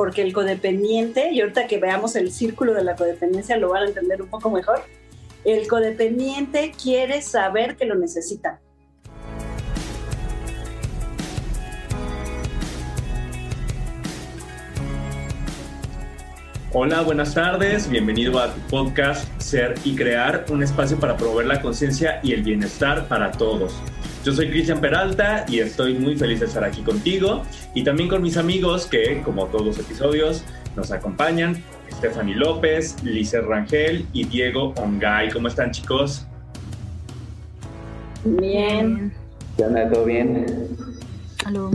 porque el codependiente, y ahorita que veamos el círculo de la codependencia lo van a entender un poco mejor, el codependiente quiere saber que lo necesita. Hola, buenas tardes, bienvenido a tu podcast Ser y Crear, un espacio para promover la conciencia y el bienestar para todos. Yo soy Cristian Peralta y estoy muy feliz de estar aquí contigo y también con mis amigos que, como todos los episodios, nos acompañan, Stephanie López, Lice Rangel y Diego Ongay. ¿Cómo están chicos? Bien. ¿Qué onda? ¿Todo bien? Aló.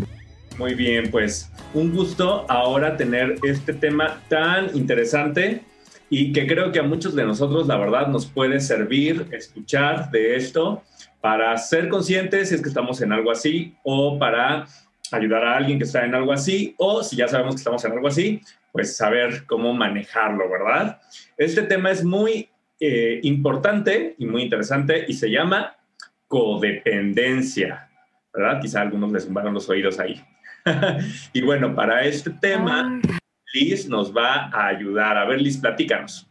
Muy bien, pues un gusto ahora tener este tema tan interesante y que creo que a muchos de nosotros la verdad nos puede servir escuchar de esto para ser conscientes si es que estamos en algo así o para ayudar a alguien que está en algo así o si ya sabemos que estamos en algo así, pues saber cómo manejarlo, ¿verdad? Este tema es muy eh, importante y muy interesante y se llama codependencia, ¿verdad? Quizá a algunos les zumbaron los oídos ahí. y bueno, para este tema, Liz nos va a ayudar. A ver, Liz, platícanos.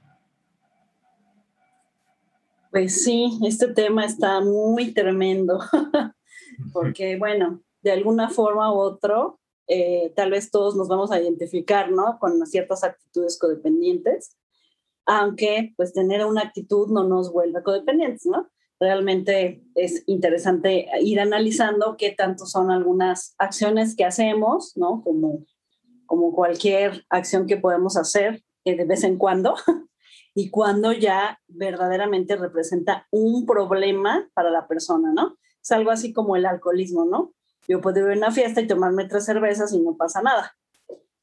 Pues sí, este tema está muy tremendo, porque bueno, de alguna forma u otro, eh, tal vez todos nos vamos a identificar, ¿no? Con ciertas actitudes codependientes, aunque pues tener una actitud no nos vuelve codependientes, ¿no? realmente es interesante ir analizando qué tanto son algunas acciones que hacemos, ¿no? Como, como cualquier acción que podemos hacer eh, de vez en cuando, y cuando ya verdaderamente representa un problema para la persona, ¿no? Es algo así como el alcoholismo, ¿no? Yo puedo ir a una fiesta y tomarme tres cervezas y no pasa nada.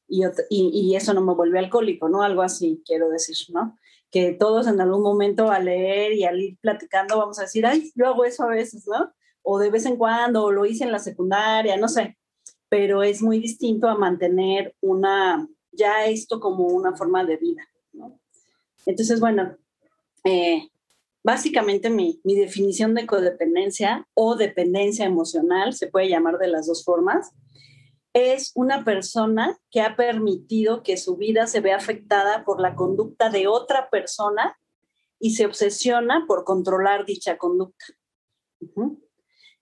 Y, eso no me vuelve alcohólico, ¿no? Algo así quiero decir, ¿no? que todos en algún momento al leer y al ir platicando vamos a decir, ay, yo hago eso a veces, ¿no? O de vez en cuando, o lo hice en la secundaria, no sé, pero es muy distinto a mantener una, ya esto como una forma de vida. Entonces, bueno, eh, básicamente mi, mi definición de codependencia o dependencia emocional, se puede llamar de las dos formas, es una persona que ha permitido que su vida se vea afectada por la conducta de otra persona y se obsesiona por controlar dicha conducta.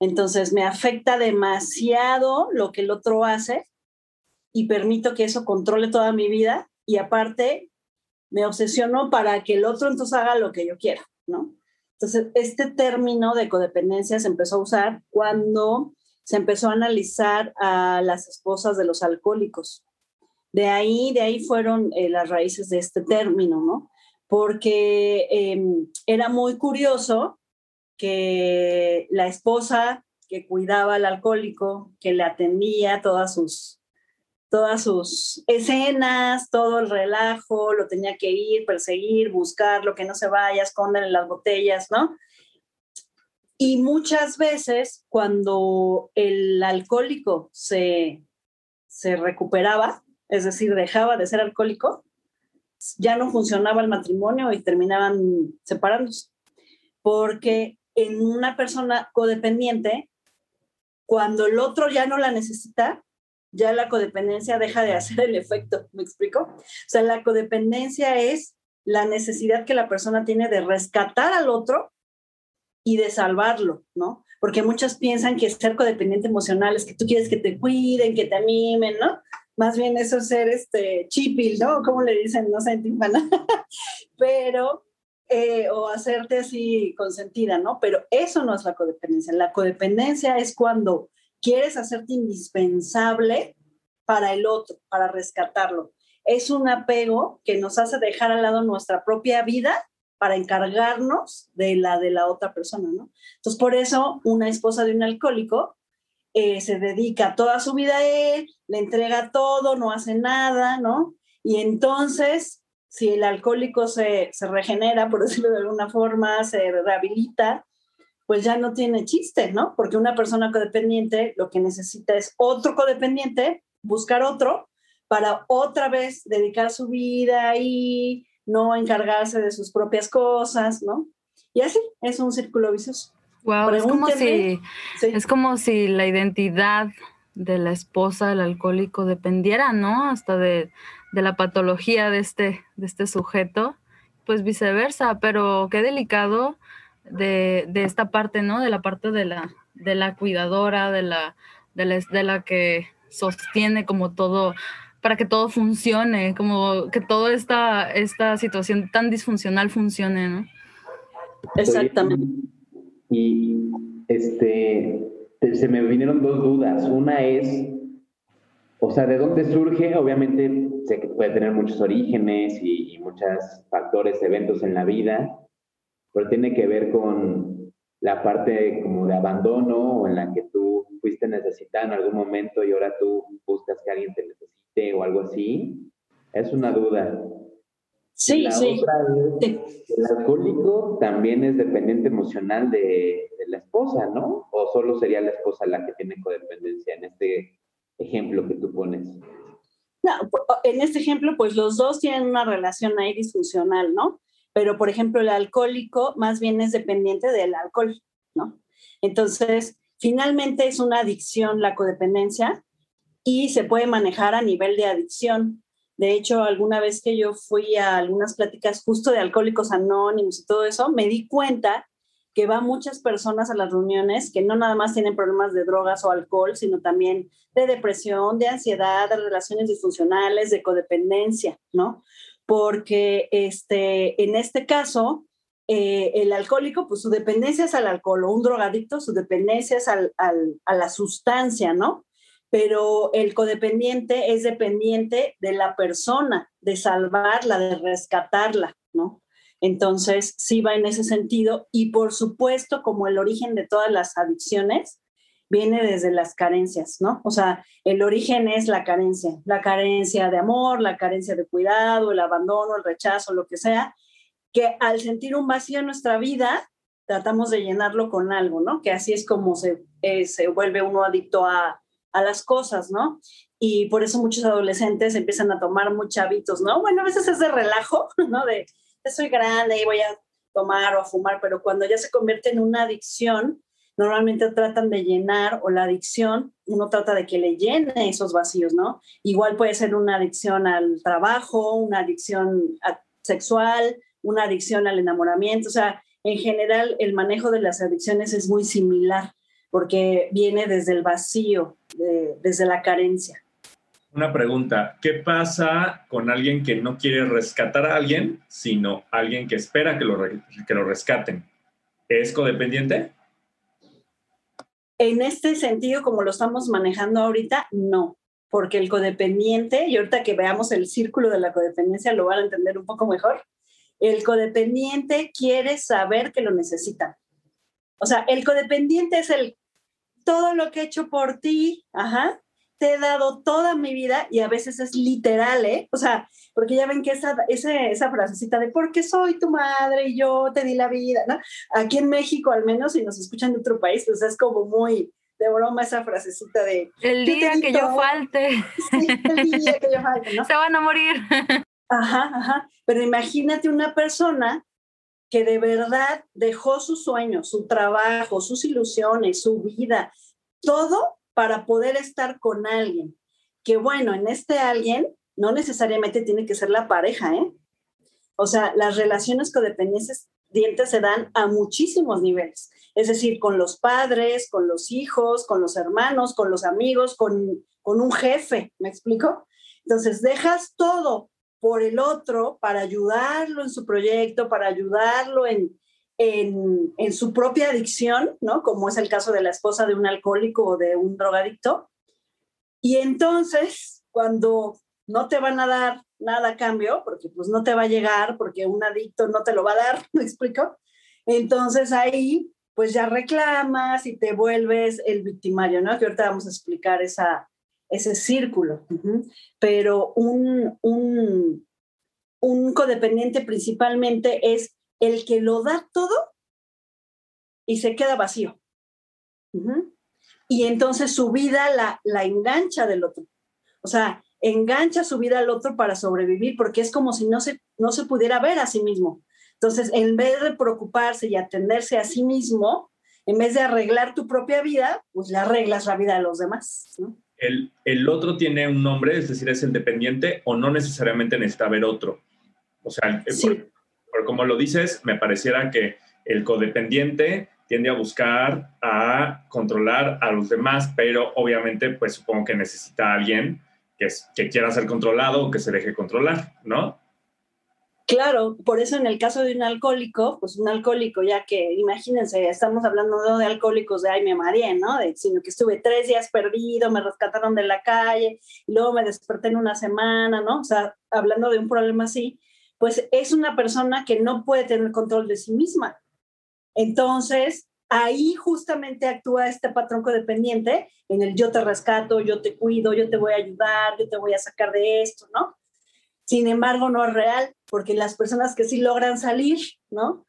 Entonces me afecta demasiado lo que el otro hace y permito que eso controle toda mi vida y aparte me obsesiono para que el otro entonces haga lo que yo quiera, ¿no? Entonces, este término de codependencia se empezó a usar cuando se empezó a analizar a las esposas de los alcohólicos. De ahí, de ahí fueron eh, las raíces de este término, ¿no? Porque em, era muy curioso que la esposa que cuidaba al alcohólico, que le atendía todas sus, todas sus escenas, todo el relajo, lo tenía que ir, perseguir, buscar, lo que no se vaya, esconderle las botellas, ¿no? Y muchas veces cuando el alcohólico se, se recuperaba, es decir, dejaba de ser alcohólico, ya no funcionaba el matrimonio y terminaban separándose. Porque en una persona codependiente, cuando el otro ya no la necesita, ya la codependencia deja de hacer el efecto, ¿me explico? O sea, la codependencia es la necesidad que la persona tiene de rescatar al otro y de salvarlo, ¿no? Porque muchas piensan que ser codependiente emocional es que tú quieres que te cuiden, que te animen, ¿no? Más bien eso es ser este chipil, ¿no? ¿Cómo le dicen? No sé, timpana. Pero, eh, o hacerte así consentida, ¿no? Pero eso no es la codependencia. La codependencia es cuando quieres hacerte indispensable para el otro, para rescatarlo. Es un apego que nos hace dejar al lado nuestra propia vida para encargarnos de la de la otra persona, ¿no? Entonces, por eso una esposa de un alcohólico eh, se dedica toda su vida a él, le entrega todo, no hace nada, ¿no? Y entonces, si el alcohólico se, se regenera, por decirlo de alguna forma, se rehabilita, pues ya no tiene chiste, ¿no? Porque una persona codependiente lo que necesita es otro codependiente, buscar otro, para otra vez dedicar su vida y no encargarse de sus propias cosas, ¿no? Y así, es un círculo vicioso. Wow, es como, si, es como si la identidad de la esposa del alcohólico dependiera, ¿no? Hasta de, de la patología de este, de este sujeto, pues viceversa, pero qué delicado de, de, esta parte, ¿no? De la parte de la, de la cuidadora, de la, de la, de la que sostiene como todo, para que todo funcione, como que toda esta, esta situación tan disfuncional funcione, ¿no? Exactamente. Y este, se me vinieron dos dudas. Una es, o sea, ¿de dónde surge? Obviamente sé que puede tener muchos orígenes y, y muchos factores, eventos en la vida, pero tiene que ver con la parte como de abandono o en la que tú fuiste necesitada en algún momento y ahora tú buscas que alguien te necesite o algo así. Es una duda. Sí, sí. el alcohólico también es dependiente emocional de, de, la esposa, ¿no? ¿O solo sería la esposa la que tiene codependencia en este ejemplo que tú pones? No, en este ejemplo, pues los dos tienen una relación ahí disfuncional, ¿no? Pero, por ejemplo, el alcohólico más bien es dependiente del alcohol, ¿no? Entonces, finalmente es una adicción la codependencia y se puede manejar a nivel de adicción. De hecho, alguna vez que yo fui a algunas pláticas justo de alcohólicos anónimos y todo eso, me di cuenta que van muchas personas a las reuniones que no nada más tienen problemas de drogas o alcohol, sino también de depresión, de ansiedad, de relaciones disfuncionales, de codependencia, ¿no? Porque este, en este caso, eh, el alcohólico, pues su dependencia es al alcohol, o un drogadicto, su dependencia es al, al, a la sustancia, ¿no? Pero el codependiente es dependiente de la persona, de salvarla, de rescatarla, ¿no? Entonces, sí va en ese sentido. Y por supuesto, como el origen de todas las adicciones, viene desde las carencias, ¿no? O sea, el origen es la carencia, la carencia de amor, la carencia de cuidado, el abandono, el rechazo, lo que sea, que al sentir un vacío en nuestra vida, tratamos de llenarlo con algo, ¿no? Que así es como se, eh, se vuelve uno adicto a, a las cosas, ¿no? Y por eso muchos adolescentes empiezan a tomar muchos hábitos, ¿no? Bueno, a veces es de relajo, ¿no? De, soy grande y voy a tomar o a fumar, pero cuando ya se convierte en una adicción, normalmente tratan de llenar o la adicción, uno trata de que le llene esos vacíos, ¿no? Igual puede ser una adicción al trabajo, una adicción sexual, una adicción al enamoramiento, o sea, en general el manejo de las adicciones es muy similar porque viene desde el vacío, desde la carencia. Una pregunta, ¿qué pasa con alguien que no quiere rescatar a alguien, sino alguien que espera que lo, que lo rescaten? ¿Es codependiente? En este sentido, como lo estamos manejando ahorita, no, porque el codependiente, y ahorita que veamos el círculo de la codependencia lo van a entender un poco mejor, el codependiente quiere saber que lo necesita. O sea, el codependiente es el todo lo que he hecho por ti, ajá, te he dado toda mi vida y a veces es literal, ¿eh? O sea, porque ya ven que esa, esa, esa frasecita de porque soy tu madre y yo te di la vida, ¿no? Aquí en México, al menos, si nos escuchan de otro país, pues es como muy de broma esa frasecita de... El día que yo falte. Sí, el día que yo falte, ¿no? Se van a morir. Ajá, ajá. Pero imagínate una persona que de verdad dejó sus sueños, su trabajo, sus ilusiones, su vida, todo para poder estar con alguien. Que bueno, en este alguien no necesariamente tiene que ser la pareja, ¿eh? O sea, las relaciones codependientes se dan a muchísimos niveles. Es decir, con los padres, con los hijos, con los hermanos, con los amigos, con, con un jefe, ¿me explico? Entonces, dejas todo por el otro para ayudarlo en su proyecto, para ayudarlo en, en, en, su propia adicción, ¿no? Como es el caso de la esposa de un alcohólico o de un drogadicto. Y entonces, cuando no te van a dar nada a cambio, porque pues no te va a llegar, porque un adicto no te lo va a dar, ¿me explico? Entonces ahí, pues ya reclamas y te vuelves el victimario, ¿no? Que ahorita vamos a explicar esa, ese círculo. Pero un, un, un codependiente principalmente es el que lo da todo y se queda vacío. Y entonces su vida la, la engancha del otro. O sea, engancha su vida al otro para sobrevivir porque es como si no se, no se pudiera ver a sí mismo. Entonces, en vez de preocuparse y atenderse a sí mismo, en vez de arreglar tu propia vida, pues le arreglas la vida de los demás. ¿no? el, el, otro tiene un nombre, es decir, es el dependiente o no necesariamente necesita haber otro. O sea, por, como lo dices, me pareciera que el codependiente tiende a buscar a controlar a los demás, pero obviamente, pues supongo que necesita a alguien que, que quiera ser controlado o que se deje controlar, ¿no? Claro, por eso en el caso de un alcohólico, pues un alcohólico, ya que imagínense, estamos hablando no de alcohólicos de ay, me mareé, ¿no? sino que estuve tres días perdido, me rescataron de la calle, y luego me desperté en una semana, ¿no? O sea, hablando de un problema así, pues es una persona que no puede tener control de sí misma. Entonces, ahí justamente actúa este patrón codependiente en el yo te rescato, yo te cuido, yo te voy a ayudar, yo te voy a sacar de esto, ¿no? Sin embargo, no es real, porque las personas que sí logran salir, ¿no?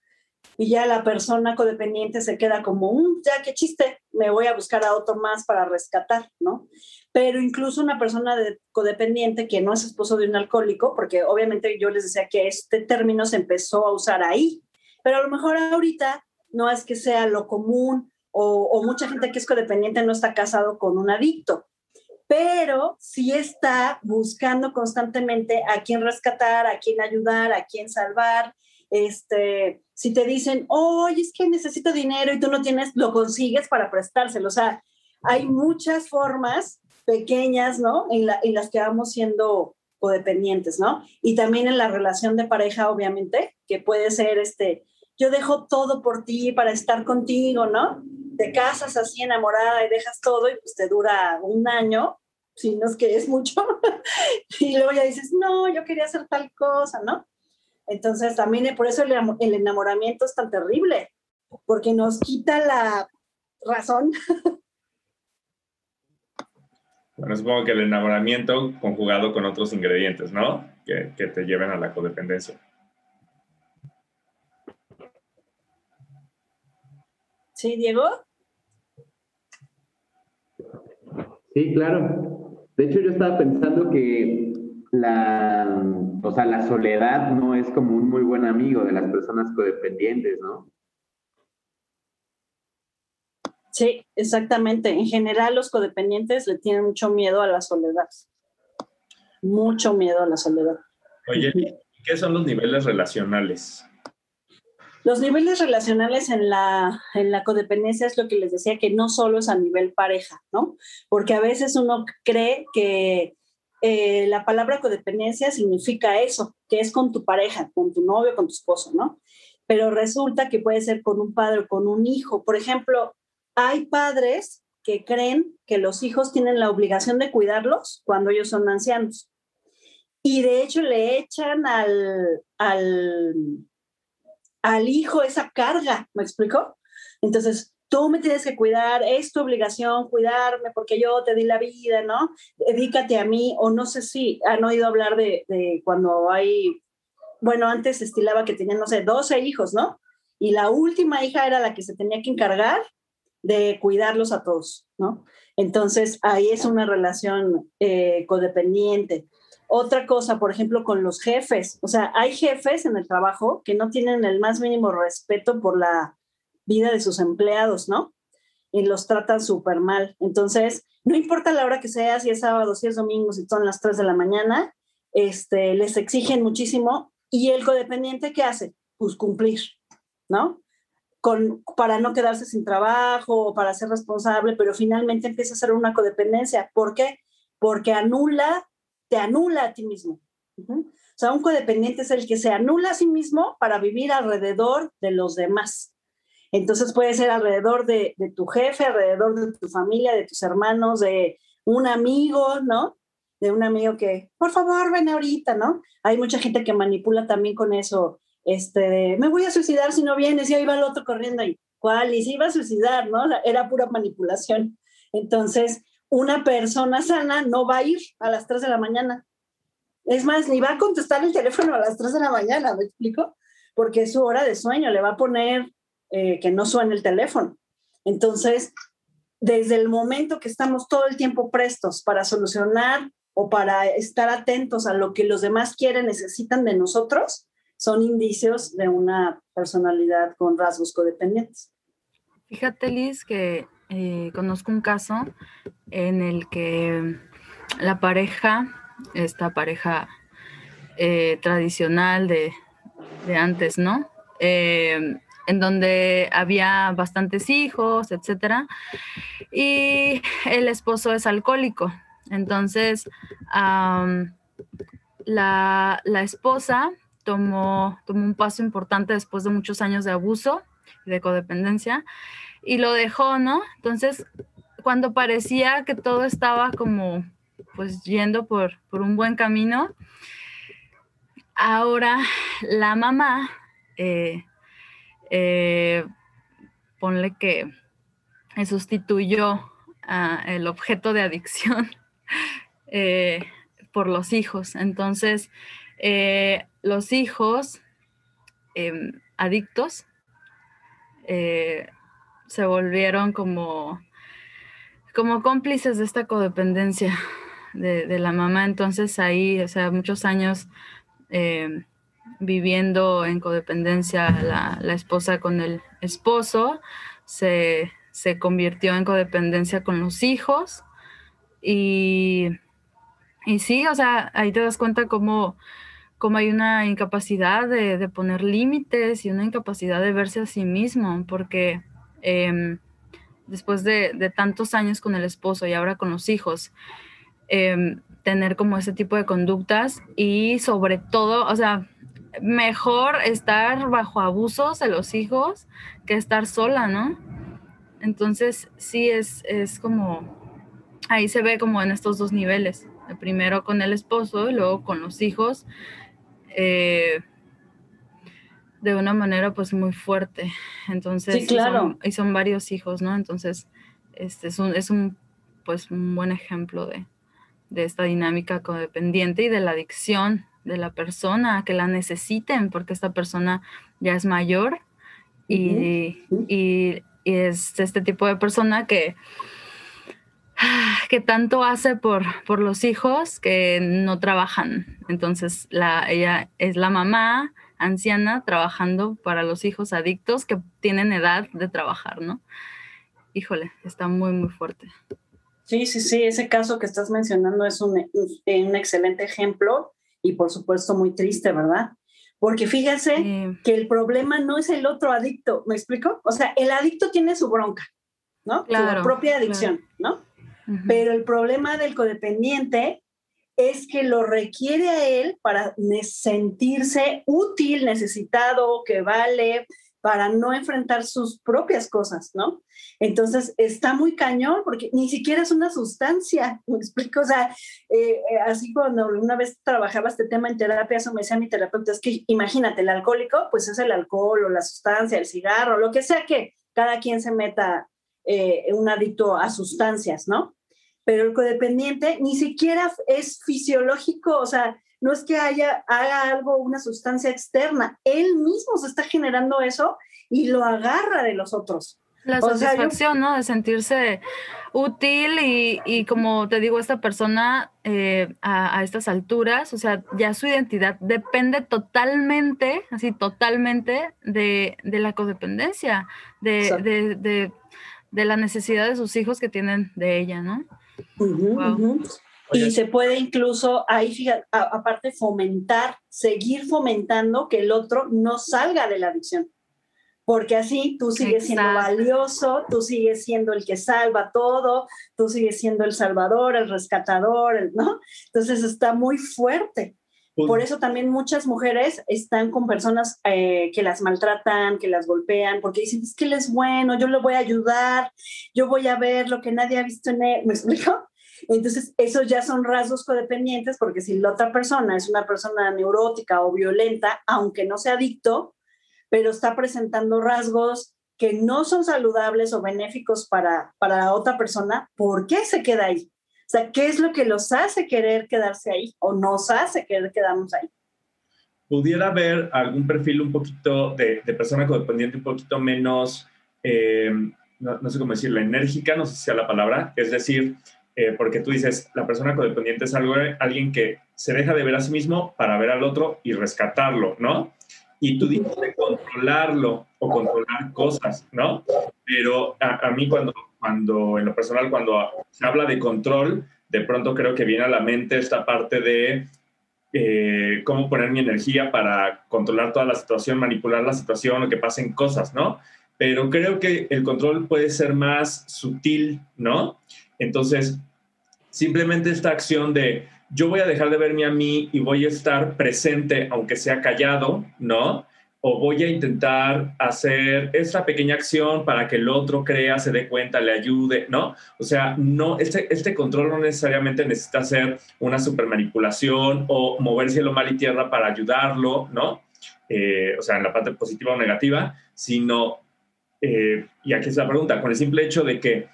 Y ya la persona codependiente se queda como, un, ya qué chiste, me voy a buscar a otro más para rescatar, ¿no? Pero incluso una persona de, codependiente que no es esposo de un alcohólico, porque obviamente yo les decía que este término se empezó a usar ahí, pero a lo mejor ahorita no es que sea lo común o, mucha gente que es codependiente no está casado con un adicto, pero sí está buscando constantemente a quién rescatar, a quién ayudar, a quién salvar. Este, si te dicen, oye, es que necesito dinero y tú no tienes, lo consigues para prestárselo. O sea, hay muchas formas pequeñas, ¿no? En, las que vamos siendo codependientes, ¿no? Y también en la relación de pareja, obviamente, que puede ser, este, yo dejo todo por ti para estar contigo, ¿no? Te casas así enamorada y dejas todo y pues te dura un año si no es que es mucho, y luego ya dices, no, yo quería hacer tal cosa, ¿no? Entonces también por eso el enamoramiento es tan terrible, porque nos quita la razón. Bueno, supongo que el enamoramiento conjugado con otros ingredientes, ¿no? Que, que te lleven a la codependencia. Sí, Diego. Sí, claro. De hecho, yo estaba pensando que la, o sea, la soledad no es como un muy buen amigo de las personas codependientes, ¿no? Sí, exactamente. En general, los codependientes le tienen mucho miedo a la soledad. Mucho miedo a la soledad. Oye, ¿qué son los niveles relacionales? Los niveles relacionales en la, en la codependencia es lo que les decía, que no solo es a nivel pareja, ¿no? Porque a veces uno cree que eh, la palabra codependencia significa eso, que es con tu pareja, con tu novio, con tu esposo, ¿no? Pero resulta que puede ser con un padre o con un hijo. Por ejemplo, hay padres que creen que los hijos tienen la obligación de cuidarlos cuando ellos son ancianos. Y de hecho le echan al, al al hijo esa carga, ¿me explico? Entonces, tú me tienes que cuidar, es tu obligación cuidarme porque yo te di la vida, ¿no? Dedícate a mí, o no sé si han oído hablar de, cuando hay, bueno, antes estilaba que tenían, no sé, 12 hijos, ¿no? Y la última hija era la que se tenía que encargar de cuidarlos a todos, ¿no? Entonces, ahí es una relación eh, codependiente. Otra cosa, por ejemplo, con los jefes. O sea, hay jefes en el trabajo que no tienen el más mínimo respeto por la vida de sus empleados, ¿no? Y los tratan súper mal. Entonces, no importa la hora que sea, si es sábado, si es domingo, si son las 3 de la mañana, este, les exigen muchísimo. Y el codependiente, ¿qué hace? Pues cumplir, ¿no? Con, para no quedarse sin trabajo o para ser responsable, pero finalmente empieza a ser una codependencia. ¿Por qué? Porque anula te anula a ti mismo. O sea, un codependiente es el que se anula a sí mismo para vivir alrededor de los demás. Entonces puede ser alrededor de, tu jefe, alrededor de tu familia, de tus hermanos, de un amigo, ¿no? De un amigo que, por favor, ven ahorita, ¿no? Hay mucha gente que manipula también con eso, este, me voy a suicidar si no vienes, y ahí va el otro corriendo ahí. ¿Cuál? Y se iba a suicidar, ¿no? Era pura manipulación. Entonces, una persona sana no va a ir a las 3 de la mañana. Es más, ni va a contestar el teléfono a las 3 de la mañana, ¿me explico? Porque es su hora de sueño, le va a poner eh, que no suene el teléfono. Entonces, desde el momento que estamos todo el tiempo prestos para solucionar o para estar atentos a lo que los demás quieren, necesitan de nosotros, son indicios de una personalidad con rasgos codependientes. Fíjate, Liz, que eh, conozco un caso en el que la pareja, esta pareja eh, tradicional de, antes, ¿no? Eh, en donde había bastantes hijos, etcétera, y el esposo es alcohólico. Entonces, la, esposa tomó, tomó un paso importante después de muchos años de abuso y de codependencia y lo dejó, ¿no? Entonces, cuando parecía que todo estaba como pues yendo por, un buen camino, ahora la mamá, eh, eh, ponle que sustituyó el objeto de adicción eh, por los hijos. Entonces, los hijos em, adictos se volvieron como, como cómplices de esta codependencia de, la mamá. Entonces ahí, o sea, muchos años eh, viviendo en codependencia la, esposa con el esposo, se, convirtió en codependencia con los hijos. Y, y sí, o sea, ahí te das cuenta cómo, cómo hay una incapacidad de, de poner límites y una incapacidad de verse a sí mismo, porque Em, después de, tantos años con el esposo y ahora con los hijos, em, tener como ese tipo de conductas y sobre todo, o sea, mejor estar bajo abusos de los hijos que estar sola, ¿no? Entonces, sí es, es como, ahí se ve como en estos dos niveles, primero con el esposo y luego con los hijos. Eh, de una manera pues muy fuerte. Entonces, sí, claro. y, son, varios hijos, ¿no? Entonces, este es un, es un pues un buen ejemplo de, esta dinámica codependiente y de la adicción de la persona, que la necesiten porque esta persona ya es mayor y, y, es este tipo de persona que, que tanto hace por, por los hijos que no trabajan. Entonces, la, ella es la mamá, anciana trabajando para los hijos adictos que tienen edad de trabajar, ¿no? Híjole, está muy, muy fuerte. Sí, sí, sí, ese caso que estás mencionando es un, un excelente ejemplo y por supuesto muy triste, ¿verdad? Porque fíjense que el problema no es el otro adicto, ¿me explico? O sea, el adicto tiene su bronca, ¿no? su propia adicción, ¿no? Pero el problema del codependiente es que lo requiere a él para sentirse útil, necesitado, que vale, para no enfrentar sus propias cosas, ¿no? Entonces está muy cañón porque ni siquiera es una sustancia, me explico, o sea, eh, eh, así cuando una vez trabajaba este tema en terapia, eso me decía mi terapeuta, es que imagínate, el alcohólico, pues es el alcohol o la sustancia, el cigarro, lo que sea que cada quien se meta eh, un adicto a sustancias, ¿no? pero el codependiente ni siquiera es fisiológico, o sea, no es que haya, haga algo, una sustancia externa, él mismo se está generando eso y lo agarra de los otros. La satisfacción, ¿no? De sentirse útil y, como te digo, esta persona eh, a, estas alturas, o sea, ya su identidad depende totalmente, así totalmente de, la codependencia, de, de la necesidad de sus hijos que tienen de ella, ¿no? Y se puede incluso ahí, fíjate, aparte fomentar, seguir fomentando que el otro no salga de la adicción. Porque así tú sigues siendo valioso, tú sigues siendo el que salva todo, tú sigues siendo el salvador, el rescatador, ¿no? Entonces está muy fuerte. Por eso también muchas mujeres están con personas eh, que las maltratan, que las golpean, porque dicen, es que él es bueno, yo le voy a ayudar, yo voy a ver lo que nadie ha visto en él. ¿Me explico? Entonces, esos ya son rasgos codependientes, porque si la otra persona es una persona neurótica o violenta, aunque no sea adicto, pero está presentando rasgos que no son saludables o benéficos para, para la otra persona, ¿por qué se queda ahí? Sea, ¿qué es lo que los hace querer quedarse ahí o nos hace querer quedarnos ahí? ¿Pudiera haber algún perfil un poquito de, persona codependiente un poquito menos, eh, no, sé cómo decirlo, enérgica, no sé si sea la palabra, es decir, eh, porque tú dices, la persona codependiente es algo, alguien que se deja de ver a sí mismo para ver al otro y rescatarlo, ¿no? Y tú dices de controlarlo o controlar cosas, ¿no? Pero a, a mí cuando cuando, en lo personal, cuando se habla de control, de pronto creo que viene a la mente esta parte de eh, cómo poner mi energía para controlar toda la situación, manipular la situación o que pasen cosas, ¿no? Pero creo que el control puede ser más sutil, ¿no? Entonces, simplemente esta acción de yo voy a dejar de verme a mí y voy a estar presente, aunque sea callado, ¿no? O voy a intentar hacer esta pequeña acción para que el otro crea, se dé cuenta, le ayude, ¿no? O sea, no, este, este control no necesariamente necesita ser una super manipulación o mover cielo, mal y tierra para ayudarlo, ¿no? Eh, o sea, en la parte positiva o negativa, sino, eh, y aquí es la pregunta, con el simple hecho de que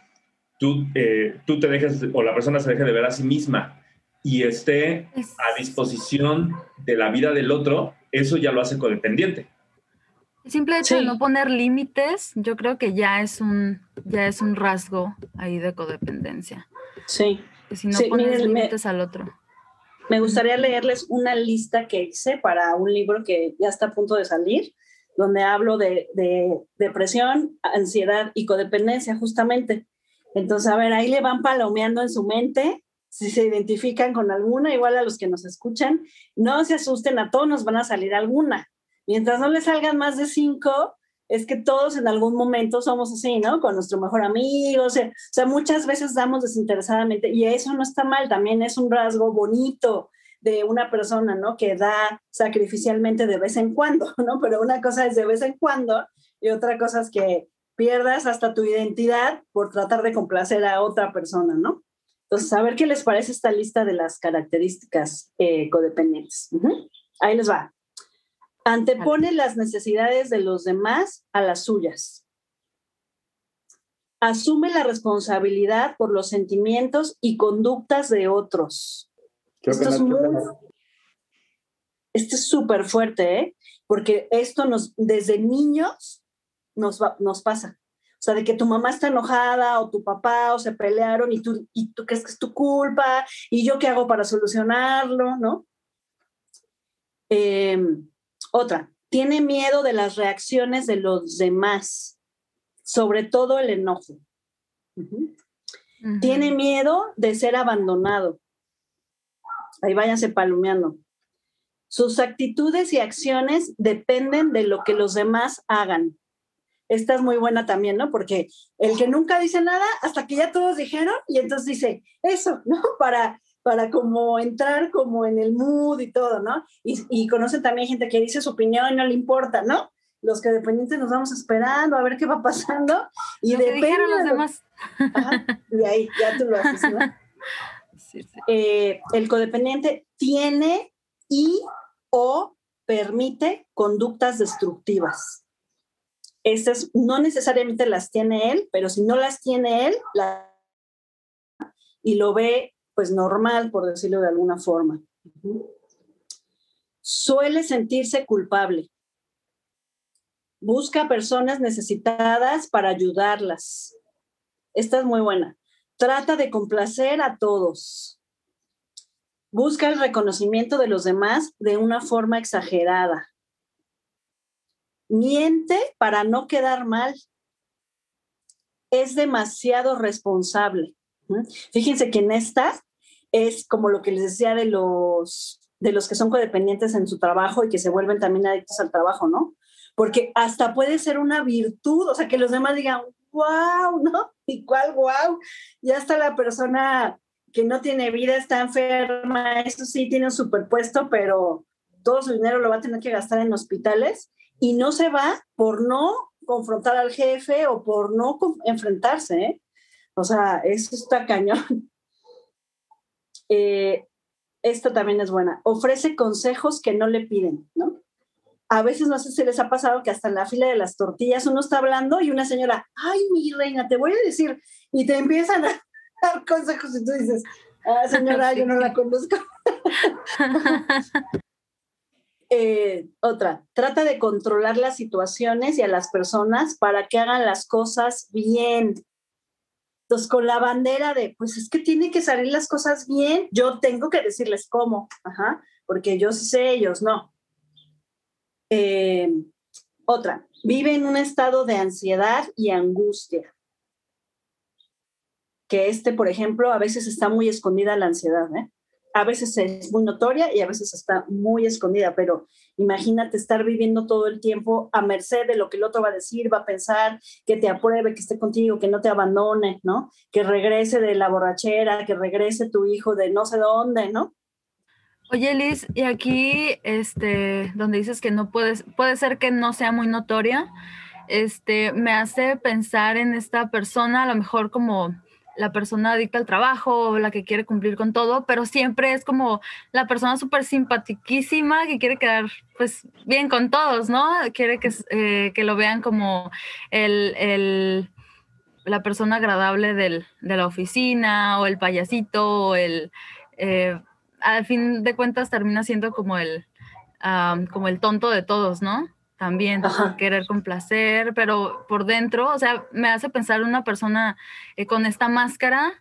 tú, eh, tú te dejes o la persona se deje de ver a sí misma y esté a disposición de la vida del otro, eso ya lo hace codependiente. El simple hecho de no poner límites, yo creo que ya es un, ya es un rasgo ahí de codependencia. Sí. si no pones límites al otro. Me gustaría leerles una lista que hice para un libro que ya está a punto de salir, donde hablo de, de depresión, ansiedad y codependencia, justamente. Entonces, a ver, ahí le van palomeando en su mente si se identifican con alguna, igual a los que nos escuchan, no se asusten, a todos nos van a salir alguna. Mientras no le salgan más de cinco, es que todos en algún momento somos así, ¿no? Con nuestro mejor amigo, o sea, muchas veces damos desinteresadamente y eso no está mal, también es un rasgo bonito de una persona, ¿no? Que da sacrificialmente de vez en cuando, ¿no? Pero una cosa es de vez en cuando y otra cosa es que pierdas hasta tu identidad por tratar de complacer a otra persona, ¿no? Entonces, a ver qué les parece esta lista de las características eh, codependientes. Ahí les va. Antepone las necesidades de los demás a las suyas. Asume la responsabilidad por los sentimientos y conductas de otros. Esto es, muy, esto es súper fuerte, ¿eh? porque esto nos, desde niños nos, nos pasa. O sea, de que tu mamá está enojada o tu papá o se pelearon y tú, y tú crees que es tu culpa y yo qué hago para solucionarlo, ¿no? Eh, otra, tiene miedo de las reacciones de los demás, sobre todo el enojo. Tiene miedo de ser abandonado. Ahí váyanse palomeando. Sus actitudes y acciones dependen de lo que los demás hagan. Esta es muy buena también, ¿no? Porque el que nunca dice nada hasta que ya todos dijeron y entonces dice eso, ¿no? Para para como entrar como en el mood y todo, ¿no? Y, y conocen también gente que dice su opinión y no le importa, ¿no? Los que dependientes nos vamos esperando a ver qué va pasando y depende los demás. y ahí ya tú lo haces, ¿no? Sí, sí. Eh, el codependiente tiene y o permite conductas destructivas. Estas no necesariamente las tiene él, pero si no las tiene él, la, y lo ve pues normal, por decirlo de alguna forma. Suele sentirse culpable. Busca personas necesitadas para ayudarlas. Esta es muy buena. Trata de complacer a todos. Busca el reconocimiento de los demás de una forma exagerada. Miente para no quedar mal. Es demasiado responsable. Fíjense que en esta es como lo que les decía de los, de los que son codependientes en su trabajo y que se vuelven también adictos al trabajo, ¿no? Porque hasta puede ser una virtud, o sea, que los demás digan, wow, ¿no? ¿Y cuál wow? Ya está la persona que no tiene vida, está enferma, eso sí, tiene un superpuesto, pero todo su dinero lo va a tener que gastar en hospitales y no se va por no confrontar al jefe o por no enfrentarse, ¿eh? O sea, eso está cañón. Eh, esto también es buena, ofrece consejos que no le piden, ¿no? A veces no sé si les ha pasado que hasta en la fila de las tortillas uno está hablando y una señora, ay, mi reina, te voy a decir, y te empiezan a dar consejos y tú dices, ah, señora, yo no la conozco. Eh, otra, trata de controlar las situaciones y a las personas para que hagan las cosas bien. Entonces, con la bandera de, pues es que tiene que salir las cosas bien, yo tengo que decirles cómo, Ajá, porque yo sé, ellos no. Eh, otra, vive en un estado de ansiedad y angustia. que este, por ejemplo, a veces está muy escondida la ansiedad, ¿eh? A veces es muy notoria y a veces está muy escondida, pero imagínate estar viviendo todo el tiempo a merced de lo que el otro va a decir, va a pensar, que te apruebe, que esté contigo, que no te abandone, ¿no? Que regrese de la borrachera, que regrese tu hijo de no sé dónde, ¿no? Oye, Liz, y aquí, este, donde dices que no puedes, puede ser que no sea muy notoria, este, me hace pensar en esta persona, a lo mejor como la persona adicta al trabajo la que quiere cumplir con todo, pero siempre es como la persona súper simpatiquísima que quiere quedar pues bien con todos, ¿no? Quiere que, eh, que lo vean como el, el, la persona agradable del, de la oficina o el payasito o el... Eh, al fin de cuentas termina siendo como el, como el tonto de todos, ¿no? También querer complacer, pero por dentro, o sea, me hace pensar una persona eh, con esta máscara,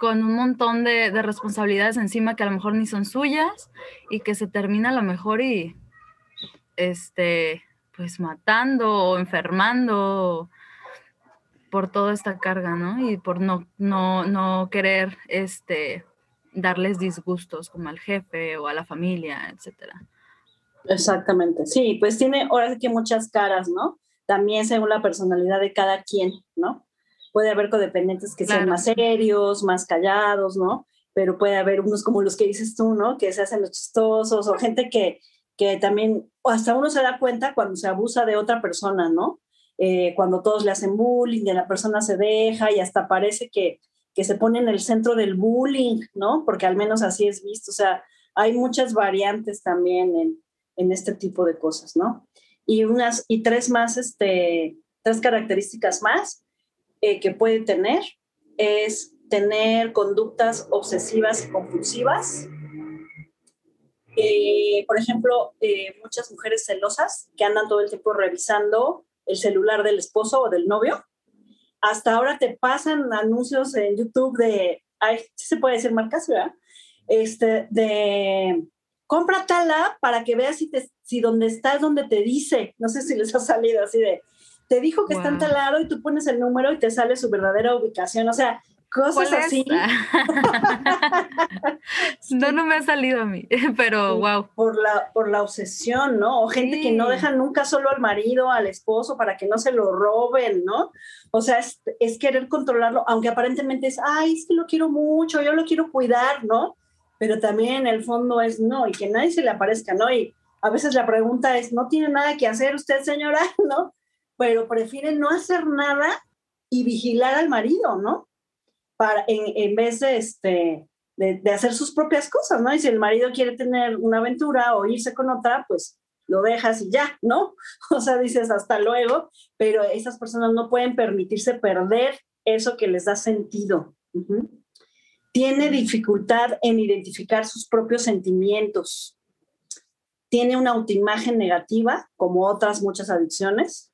con un montón de, responsabilidades encima que a lo mejor ni son suyas y que se termina a lo mejor y, este, pues matando o enfermando por toda esta carga, ¿no? Y por no, no, no querer, este, darles disgustos como al jefe o a la familia, etcétera. Exactamente, sí, pues tiene ahora que muchas caras, ¿no? También según la personalidad de cada quien, ¿no? Puede haber codependientes que sean más serios, más callados, ¿no? Pero puede haber unos como los que dices tú, ¿no? Que se hacen los chistosos o gente que, que también, hasta uno se da cuenta cuando se abusa de otra persona, ¿no? Eh, cuando todos le hacen bullying, y la persona se deja y hasta parece que, que se pone en el centro del bullying, ¿no? Porque al menos así es visto. O sea, hay muchas variantes también en, en este tipo de cosas, ¿no? Y, unas, y tres más, este, tres características más eh, que puede tener es tener conductas obsesivas y compulsivas. Eh, por ejemplo, eh, muchas mujeres celosas que andan todo el tiempo revisando el celular del esposo o del novio. Hasta ahora te pasan anuncios en YouTube de, ay, sí se puede decir marcas, ¿verdad? Este, de compra tal app para que veas si, te, si donde estás, donde te dice. No sé si les ha salido así de, te dijo que está en tal lado y tú pones el número y te sale su verdadera ubicación. O sea, cosas así. no, no me ha salido a mí, pero wow. Por la, por la obsesión, ¿no? O gente que no deja nunca solo al marido, al esposo, para que no se lo roben, ¿no? O sea, es, es querer controlarlo, aunque aparentemente es, ay, es que lo quiero mucho, yo lo quiero cuidar, ¿no? Pero también el fondo es no, y que nadie se le aparezca, ¿no? Y a veces la pregunta es, ¿no tiene nada que hacer usted, señora? ¿No? Pero prefiere no hacer nada y vigilar al marido, ¿no? Para, en, en vez de, este, de, de, hacer sus propias cosas, ¿no? Y si el marido quiere tener una aventura o irse con otra, pues lo dejas y ya, ¿no? O sea, dices hasta luego, pero esas personas no pueden permitirse perder eso que les da sentido. Uh tiene dificultad en identificar sus propios sentimientos, tiene una autoimagen negativa, como otras muchas adicciones,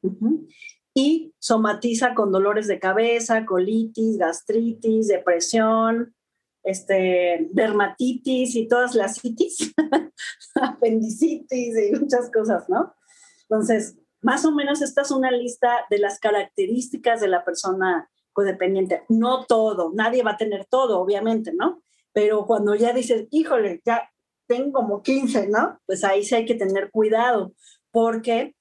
y somatiza con dolores de cabeza, colitis, gastritis, depresión, este, dermatitis y todas las citis, apendicitis y muchas cosas, ¿no? Entonces, más o menos esta es una lista de las características de la persona codependiente. No todo, nadie va a tener todo, obviamente, ¿no? Pero cuando ya dices, híjole, ya tengo como 15, ¿no? Pues ahí sí hay que tener cuidado, porque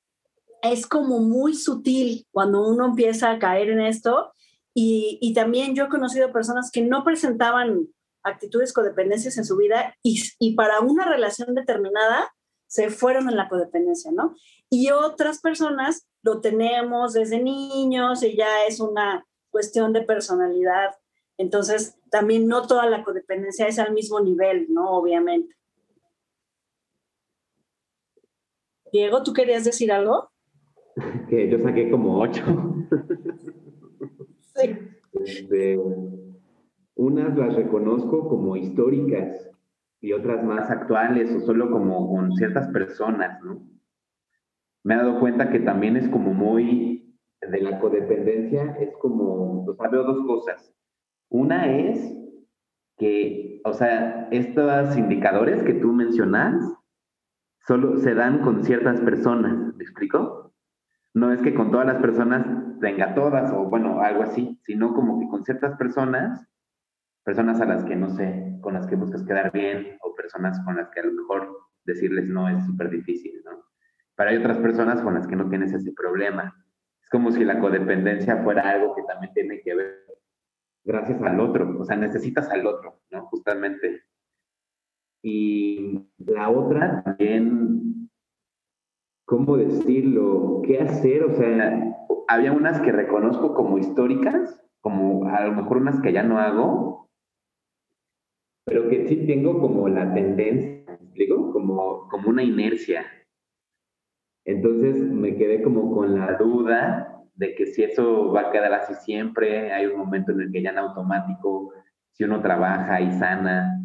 es como muy sutil cuando uno empieza a caer en esto. Y, también yo he conocido personas que no presentaban actitudes codependencias en su vida y, y para una relación determinada se fueron en la codependencia, ¿no? Y otras personas lo tenemos desde niños y ya es una cuestión de personalidad. Entonces, también no toda la codependencia es al mismo nivel, ¿no? Obviamente. Diego, ¿tú querías decir algo? Que yo saqué como ocho. Sí. Este, unas las reconozco como históricas y otras más actuales o solo como con ciertas personas, ¿no? Me he dado cuenta que también es como muy de la codependencia es como, o sea, veo dos cosas. Una es que, o sea, estos indicadores que tú mencionas solo se dan con ciertas personas, ¿me explico? No es que con todas las personas tenga todas o bueno, algo así, sino como que con ciertas personas personas a las que no sé, con las que buscas quedar bien o personas con las que a lo mejor decirles no es súper difícil, ¿no? Pero hay otras personas con las que no tienes ese problema. Es como si la codependencia fuera algo que también tiene que ver gracias al otro, o sea, necesitas al otro, ¿no? Justamente. Y la otra también, ¿cómo decirlo? ¿Qué hacer? O sea, había unas que reconozco como históricas, como a lo mejor unas que ya no hago, pero que sí tengo como la tendencia, ¿me explico? Como, como una inercia. Entonces me quedé como con la duda de que si eso va a quedar así siempre, hay un momento en el que ya en automático, si uno trabaja y sana,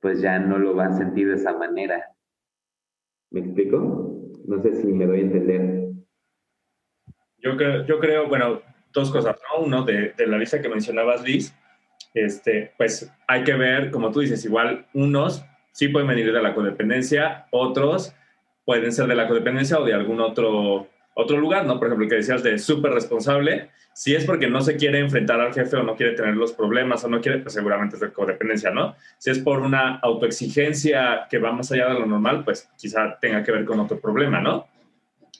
pues ya no lo va a sentir de esa manera. ¿Me explico? No sé si me doy a entender. Yo creo, yo creo bueno, dos cosas, ¿no? Uno, de, de la lista que mencionabas, Liz, este, pues hay que ver, como tú dices, igual unos sí pueden venir de la codependencia, otros pueden ser de la codependencia o de algún otro, otro lugar, ¿no? Por ejemplo, que decías de súper responsable, si es porque no se quiere enfrentar al jefe o no quiere tener los problemas o no quiere, pues seguramente es de codependencia, ¿no? Si es por una autoexigencia que va más allá de lo normal, pues quizá tenga que ver con otro problema, ¿no?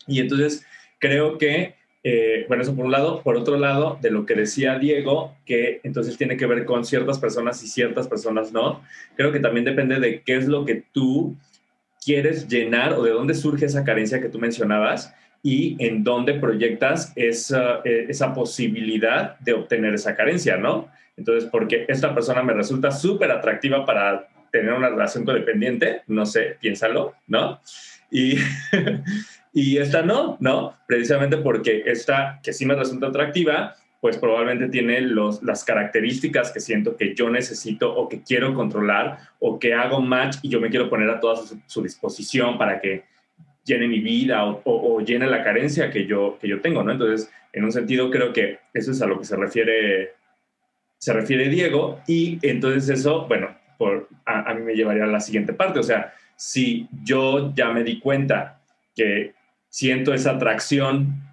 Y entonces creo que eh, bueno, eso por un lado. Por otro lado, de lo que decía Diego, que entonces tiene que ver con ciertas personas y ciertas personas no, creo que también depende de qué es lo que tú quieres llenar o de dónde surge esa carencia que tú mencionabas y en dónde proyectas esa, eh, esa posibilidad de obtener esa carencia, ¿no? Entonces, porque esta persona me resulta súper atractiva para tener una relación codependiente, no sé, piénsalo, ¿no? Y, y esta no, ¿no? Precisamente porque esta, que sí me resulta atractiva, pues probablemente tiene los, las características que siento que yo necesito o que quiero controlar o que hago match y yo me quiero poner a toda su, disposición para que llene mi vida o, llene la carencia que yo, que yo tengo, ¿no? Entonces, en un sentido, creo que eso es a lo que se refiere, se refiere Diego y entonces eso, bueno, por, a mí me llevaría a la siguiente parte, o sea, si yo ya me di cuenta que siento esa atracción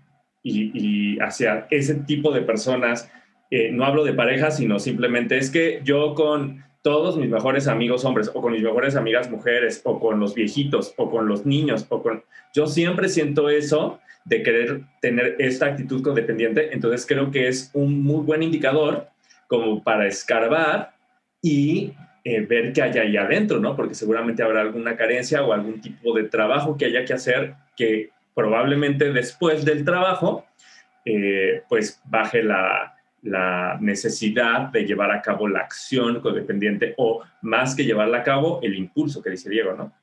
y, hacia ese tipo de personas. Eh, no hablo de pareja, sino simplemente es que yo con todos mis mejores amigos hombres o con mis mejores amigas mujeres o con los viejitos o con los niños o con... Yo siempre siento eso de querer tener esta actitud codependiente, entonces creo que es un muy buen indicador como para escarbar y eh, ver qué hay ahí adentro, ¿no? Porque seguramente habrá alguna carencia o algún tipo de trabajo que haya que hacer que probablemente después del trabajo, eh, pues baje la, necesidad de llevar a cabo la acción codependiente o más que llevarla a cabo, el impulso que dice Diego, ¿no?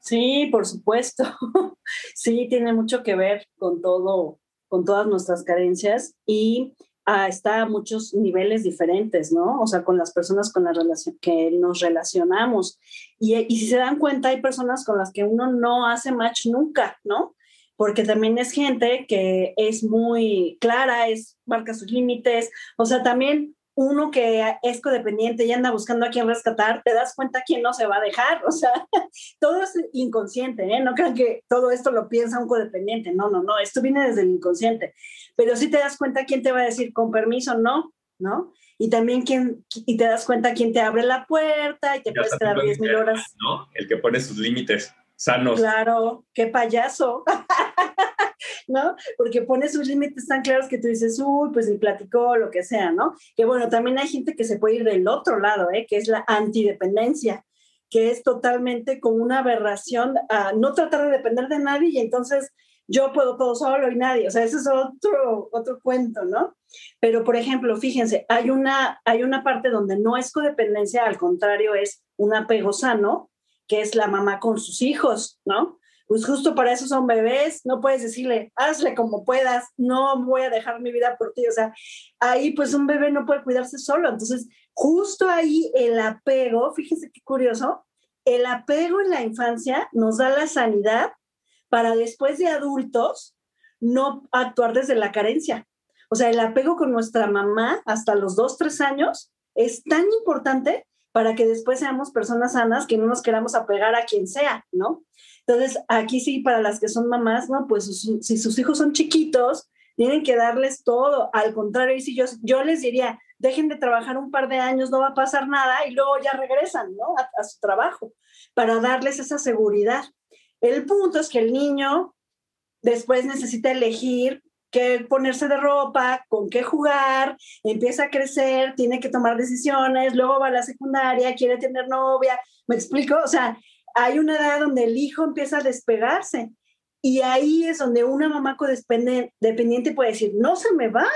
Sí, por supuesto. sí, tiene mucho que ver con todo, con todas nuestras carencias y ah, está a muchos niveles diferentes, ¿no? O sea, con las personas con las que nos relacionamos. Y, y si se dan cuenta, hay personas con las que uno no hace match nunca, ¿no? Porque también es gente que es muy clara, es, marca sus límites, o sea, también uno que es codependiente y anda buscando a quién rescatar, te das cuenta quién no se va a dejar. O sea, todo es inconsciente, ¿eh? No crean que todo esto lo piensa un codependiente. No, no, no, esto viene desde el inconsciente. Pero sí te das cuenta quién te va a decir con permiso, no, ¿no? y también quién, y te das cuenta quién te abre la puerta y te puedes quedar 10 mil horas. ¿no? El que pone sus límites sanos. Claro, qué payaso. ¿no? Porque pone sus límites tan claros que tú dices, uy, pues ni platicó, lo que sea, ¿no? Que bueno, también hay gente que se puede ir del otro lado, ¿eh? Que es la antidependencia, que es totalmente como una aberración a no tratar de depender de nadie y entonces yo puedo todo solo y nadie. O sea, ese es otro, otro cuento, ¿no? Pero, por ejemplo, fíjense, hay una, hay una parte donde no es codependencia, al contrario, es un apego sano, que es la mamá con sus hijos, ¿no? Pues justo para eso son bebés, no puedes decirle, hazle como puedas, no voy a dejar mi vida por ti. O sea, ahí pues un bebé no puede cuidarse solo. Entonces, justo ahí el apego, fíjense qué curioso, el apego en la infancia nos da la sanidad para después de adultos no actuar desde la carencia. O sea, el apego con nuestra mamá hasta los dos, tres años es tan importante para que después seamos personas sanas que no nos queramos apegar a quien sea, ¿no? Entonces, aquí sí, para las que son mamás, ¿no? Pues si sus hijos son chiquitos, tienen que darles todo. Al contrario, y si yo, les diría, dejen de trabajar un par de años, no va a pasar nada y luego ya regresan, ¿no? A, su trabajo, para darles esa seguridad. El punto es que el niño después necesita elegir qué ponerse de ropa, con qué jugar, empieza a crecer, tiene que tomar decisiones, luego va a la secundaria, quiere tener novia, ¿me explico? O sea, hay una edad donde el hijo empieza a despegarse y ahí es donde una mamá codependiente puede decir, no se me va,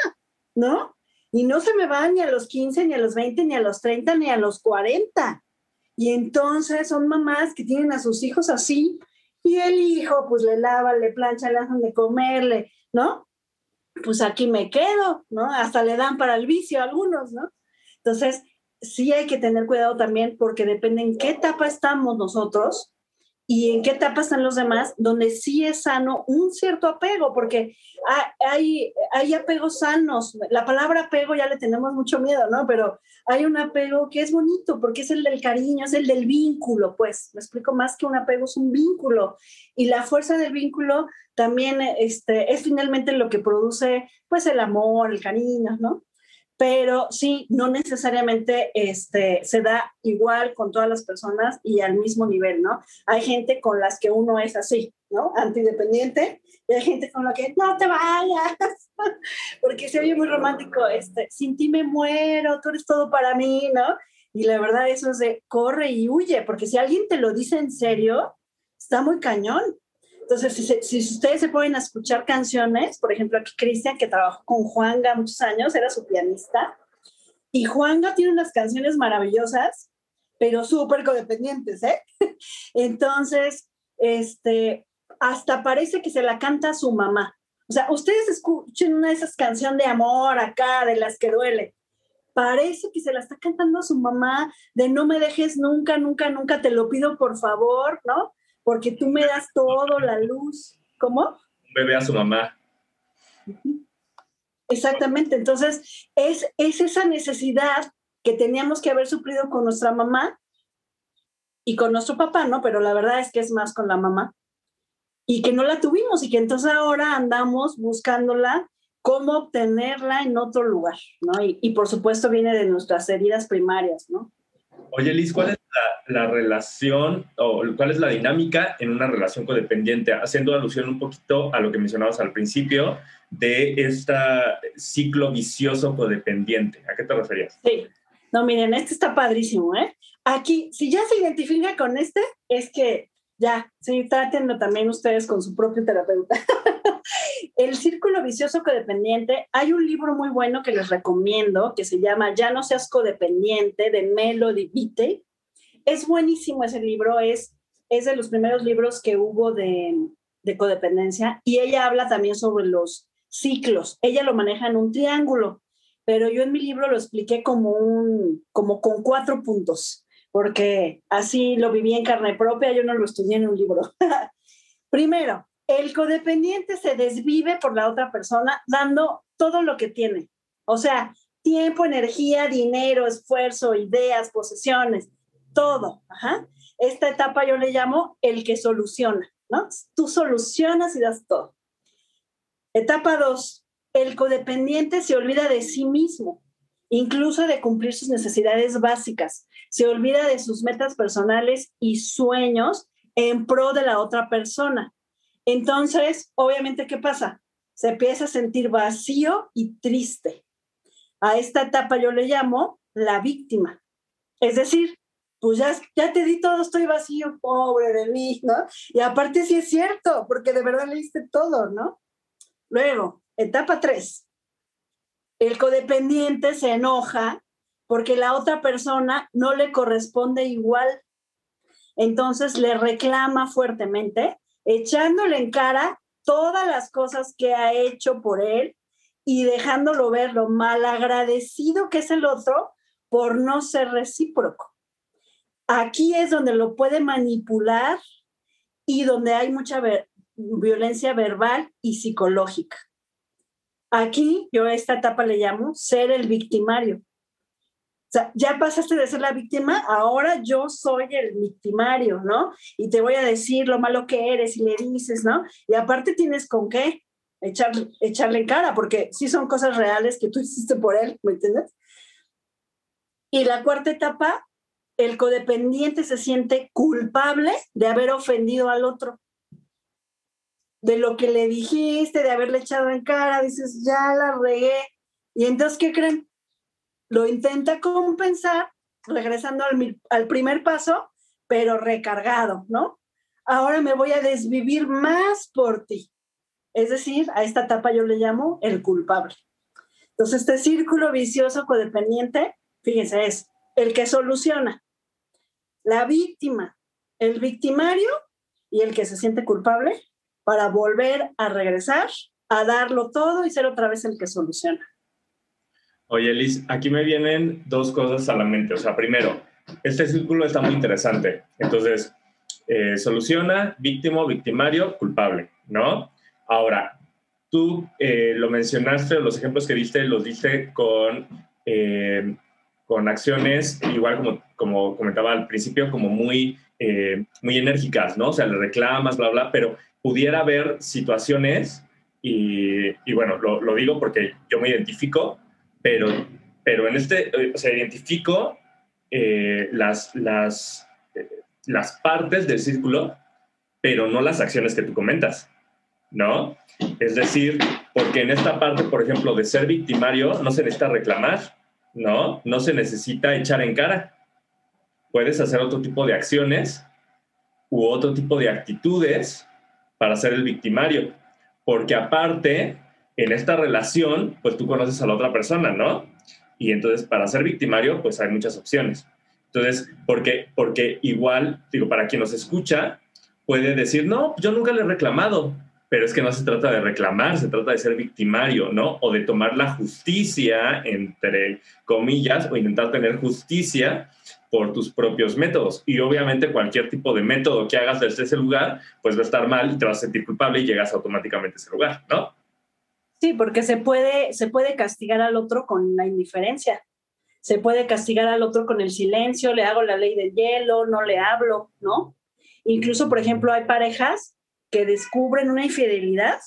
¿no? Y no se me va ni a los 15, ni a los 20, ni a los 30, ni a los 40. Y entonces son mamás que tienen a sus hijos así y el hijo pues le lava, le plancha, le hacen de comerle, ¿no? Pues aquí me quedo, ¿no? Hasta le dan para el vicio a algunos, ¿no? Entonces, sí hay que tener cuidado también porque depende en qué etapa estamos nosotros y en qué etapa están los demás, donde sí es sano un cierto apego, porque hay, hay apegos sanos. La palabra apego ya le tenemos mucho miedo, ¿no? Pero hay un apego que es bonito, porque es el del cariño, es el del vínculo, pues. Me explico más que un apego, es un vínculo. Y la fuerza del vínculo también este, es finalmente lo que produce, pues, el amor, el cariño, ¿no? Pero sí, no necesariamente este, se da igual con todas las personas y al mismo nivel, ¿no? Hay gente con las que uno es así, ¿no? Antidependiente, y hay gente con la que no te vayas, porque se oye muy romántico, este, sin ti me muero, tú eres todo para mí, ¿no? Y la verdad eso es de corre y huye, porque si alguien te lo dice en serio, está muy cañón. Entonces, si, ustedes se pueden escuchar canciones, por ejemplo, aquí Cristian, que trabajó con Juanga muchos años, era su pianista, y Juanga tiene unas canciones maravillosas, pero súper codependientes, ¿eh? Entonces, este, hasta parece que se la canta a su mamá. O sea, ustedes escuchen una de esas canciones de amor acá, de las que duele. Parece que se la está cantando a su mamá, de no me dejes nunca, nunca, nunca, te lo pido por favor, ¿no? Porque tú me das todo, la luz. ¿Cómo? Un bebé a su mamá. Exactamente, entonces es, es esa necesidad que teníamos que haber suplido con nuestra mamá y con nuestro papá, ¿no? Pero la verdad es que es más con la mamá y que no la tuvimos y que entonces ahora andamos buscándola, cómo obtenerla en otro lugar, ¿no? Y, y por supuesto viene de nuestras heridas primarias, ¿no? Oye, Liz, ¿cuál es la, relación o cuál es la dinámica en una relación codependiente? Haciendo alusión un poquito a lo que mencionabas al principio de este ciclo vicioso codependiente. ¿A qué te referías? Sí. No, miren, este está padrísimo, ¿eh? Aquí, si ya se identifica con este, es que ya, sí, trátenlo también ustedes con su propio terapeuta. El círculo vicioso codependiente, hay un libro muy bueno que les recomiendo que se llama Ya no seas codependiente de Melody Vite. Es buenísimo ese libro, es, es de los primeros libros que hubo de, de codependencia y ella habla también sobre los ciclos. Ella lo maneja en un triángulo, pero yo en mi libro lo expliqué como un como con cuatro puntos, porque así lo viví en carne propia, yo no lo estudié en un libro. Primero, el codependiente se desvive por la otra persona dando todo lo que tiene. O sea, tiempo, energía, dinero, esfuerzo, ideas, posesiones, todo. Esta etapa yo le llamo el que soluciona, ¿no? Tú solucionas y das todo. Etapa dos, el codependiente se olvida de sí mismo, incluso de cumplir sus necesidades básicas. Se olvida de sus metas personales y sueños en pro de la otra persona. Entonces, obviamente, ¿qué pasa? Se empieza a sentir vacío y triste. A esta etapa yo le llamo la víctima. Es decir, pues ya, ya te di todo, estoy vacío, pobre de mí, ¿no? Y aparte sí es cierto, porque de verdad le diste todo, ¿no? Luego, etapa tres. El codependiente se enoja porque la otra persona no le corresponde igual. Entonces le reclama fuertemente echándole en cara todas las cosas que ha hecho por él y dejándolo ver lo malagradecido que es el otro por no ser recíproco. Aquí es donde lo puede manipular y donde hay mucha violencia verbal y psicológica. Aquí yo a esta etapa le llamo ser el victimario. Sea, ya pasaste de ser la víctima, ahora yo soy el victimario, ¿no? Y te voy a decir lo malo que eres y le dices, ¿no? Y aparte tienes con qué echarle en cara, porque sí son cosas reales que tú hiciste por él, ¿me entiendes? Y la cuarta etapa, el codependiente se siente culpable de haber ofendido al otro. De lo que le dijiste, de haberle echado en cara, dices, ya la regué. Y entonces, ¿qué creen? Lo intenta compensar regresando al, primer paso, pero recargado, ¿no? Ahora me voy a desvivir más por ti. Es decir, a esta etapa yo le llamo el culpable. Entonces, este círculo vicioso codependiente, fíjense, es el que soluciona, la víctima, el victimario y el que se siente culpable para volver a regresar, a darlo todo y ser otra vez el que soluciona. Oye, Liz, aquí me vienen dos cosas a la mente. O sea, primero, este círculo está muy interesante. Entonces, eh, soluciona, víctima, victimario, culpable, ¿no? Ahora, tú eh, lo mencionaste, los ejemplos que diste los diste con, eh, con acciones, igual como, como comentaba al principio, como muy, muy enérgicas, ¿no? O sea, le reclamas, bla, bla, pero pudiera haber situaciones, y, y bueno, lo, lo, digo porque yo me identifico, pero, pero en este, o sea, identifico las, las las partes del círculo, pero no las acciones que tú comentas, ¿no? Es decir, porque en esta parte, por ejemplo, de ser victimario, no se necesita reclamar, ¿no? No se necesita echar en cara. Puedes hacer otro tipo de acciones u otro tipo de actitudes para ser el victimario, porque aparte, en esta relación, pues tú conoces a la otra persona, ¿no? Y entonces, para ser victimario, pues hay muchas opciones. Entonces, porque, porque igual, digo, para quien nos escucha, puede decir, no, yo nunca le he reclamado, pero es que no se trata de reclamar, se trata de ser victimario, ¿no? O de tomar la justicia, entre comillas, o intentar tener justicia por tus propios métodos. Y obviamente cualquier tipo de método que hagas desde ese lugar, pues va a estar mal y te vas a sentir culpable y llegas automáticamente a ese lugar, ¿no? Sí, porque se puede, se puede castigar al otro con la indiferencia se puede castigar al otro con el silencio, le hago la ley del hielo, no le hablo, ¿no? Incluso, por ejemplo, hay parejas que descubren una infidelidad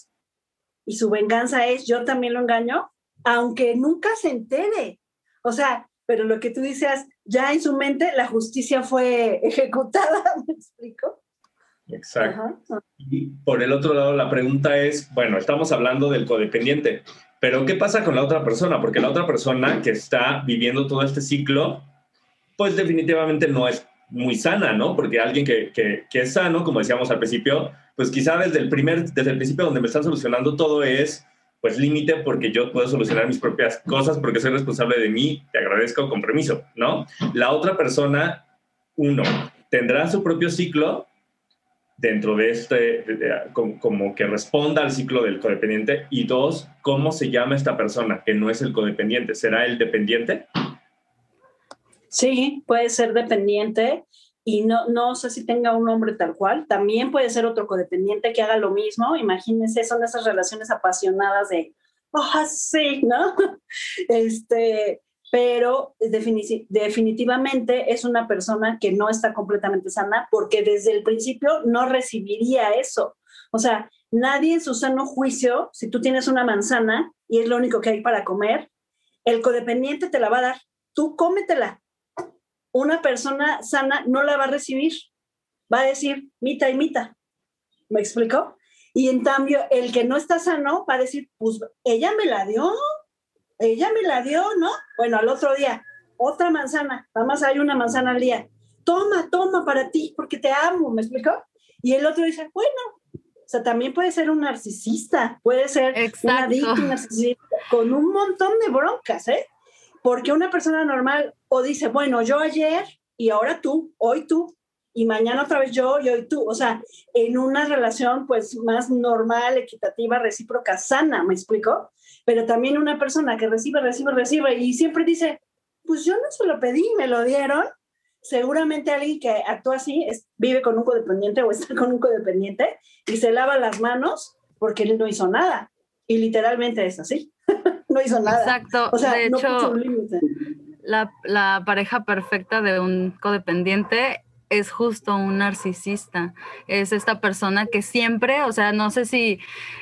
y su venganza es yo también lo engaño, aunque nunca se entere. O sea, pero lo que tú dices, ya en su mente la justicia fue ejecutada, ¿me explico? Exacto. Y por el otro lado, la pregunta es, bueno, estamos hablando del codependiente, pero ¿qué pasa con la otra persona? Porque la otra persona que está viviendo todo este ciclo, pues definitivamente no es muy sana, ¿no? Porque alguien que, que, es sano, como decíamos al principio, pues quizá desde el primer, desde el principio donde me están solucionando todo es, pues límite porque yo puedo solucionar mis propias cosas porque soy responsable de mí, te agradezco con permiso, ¿no? La otra persona, uno, tendrá su propio ciclo dentro de este, como, que responda al ciclo del codependiente. Y dos, ¿cómo se llama esta persona que no es el codependiente? ¿Será el dependiente? Sí, puede ser dependiente y no, no sé si tenga un nombre tal cual. También puede ser otro codependiente que haga lo mismo. Imagínense, son esas relaciones apasionadas de, oh, sí, ¿no? Este, pero definitivamente es una persona que no está completamente sana porque desde el principio no recibiría eso. O sea, nadie en su sano juicio, si tú tienes una manzana y es lo único que hay para comer, el codependiente te la va a dar, tú cómetela. Una persona sana no la va a recibir, va a decir mita y mita. ¿Me explico? Y en cambio, el que no está sano va a decir, pues ella me la dio, ella me la dio, ¿no? Bueno, al otro día, otra manzana, nada más hay una manzana al día. Toma, toma para ti, porque te amo, ¿me explicó? Y el otro dice, bueno, o sea, también puede ser un narcisista, puede ser una adicto narcisista, con un montón de broncas, ¿eh? Porque una persona normal o dice, bueno, yo ayer y ahora tú, hoy tú, y mañana otra vez yo y hoy tú. O sea, en una relación pues más normal, equitativa, recíproca, sana, ¿me explico? Pero también una persona que recibe, recibe, recibe y siempre dice, pues yo no se lo pedí, me lo dieron. Seguramente alguien que actúa así es, vive con un codependiente o está con un codependiente y se lava las manos porque él no hizo nada. Y literalmente es así. no hizo nada. Exacto. O sea, de hecho, la, la pareja perfecta de un codependiente es justo un narcisista. Es esta persona que siempre, o sea, no sé si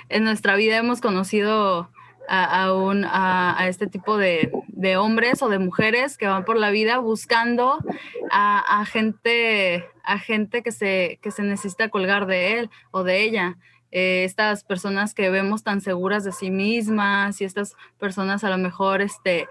en nuestra vida hemos conocido a, a, a, este tipo de, de, hombres o de mujeres que van por la vida buscando a, gente, a gente que, se, que se necesita colgar de él o de ella. Eh, estas personas que vemos tan seguras de sí mismas y estas personas a lo mejor, este,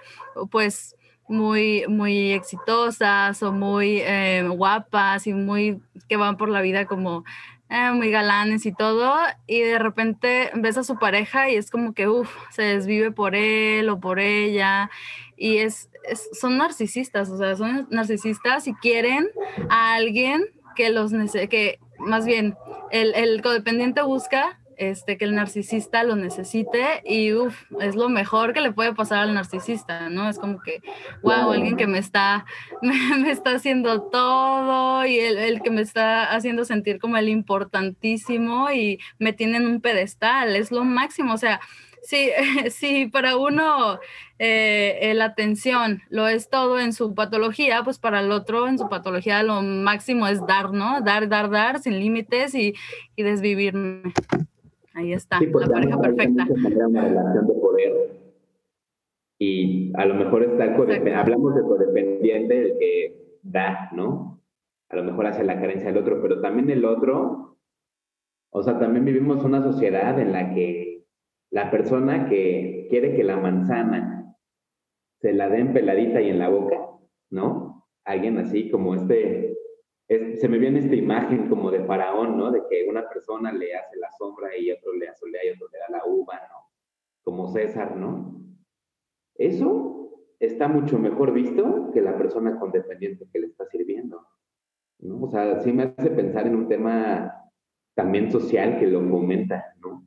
pues, muy, muy exitosas o muy eh, guapas y muy que van por la vida como eh, muy galanes y todo, y de repente ves a su pareja y es como que, uff, se desvive por él o por ella, y es, son narcisistas, o sea, son narcisistas y quieren a alguien que los, que más bien, el, el codependiente busca este, que el narcisista lo necesite y uf, es lo mejor que le puede pasar al narcisista, ¿no? Es como que, wow, alguien que me está, me, está haciendo todo y el, el, que me está haciendo sentir como el importantísimo y me tiene en un pedestal, es lo máximo, o sea, sí, sí, para uno eh, la atención lo es todo en su patología, pues para el otro en su patología lo máximo es dar, ¿no? Dar, dar, dar sin límites y, y desvivirme. Ahí está, pues, la pareja perfecta. Una relación de poder y a lo mejor está hablamos de codependiente, el que da, ¿no? A lo mejor hace la carencia del otro, pero también el otro, o sea, también vivimos una sociedad en la que la persona que quiere que la manzana se la den peladita y en la boca, ¿no? Alguien así como este se me viene esta imagen como de faraón, ¿no? De que una persona le hace la sombra y otro le asolea y otro le da la uva, ¿no? Como César, ¿no? Eso está mucho mejor visto que la persona con dependiente que le está sirviendo, ¿no? O sea, sí me hace pensar en un tema también social que lo fomenta, ¿no?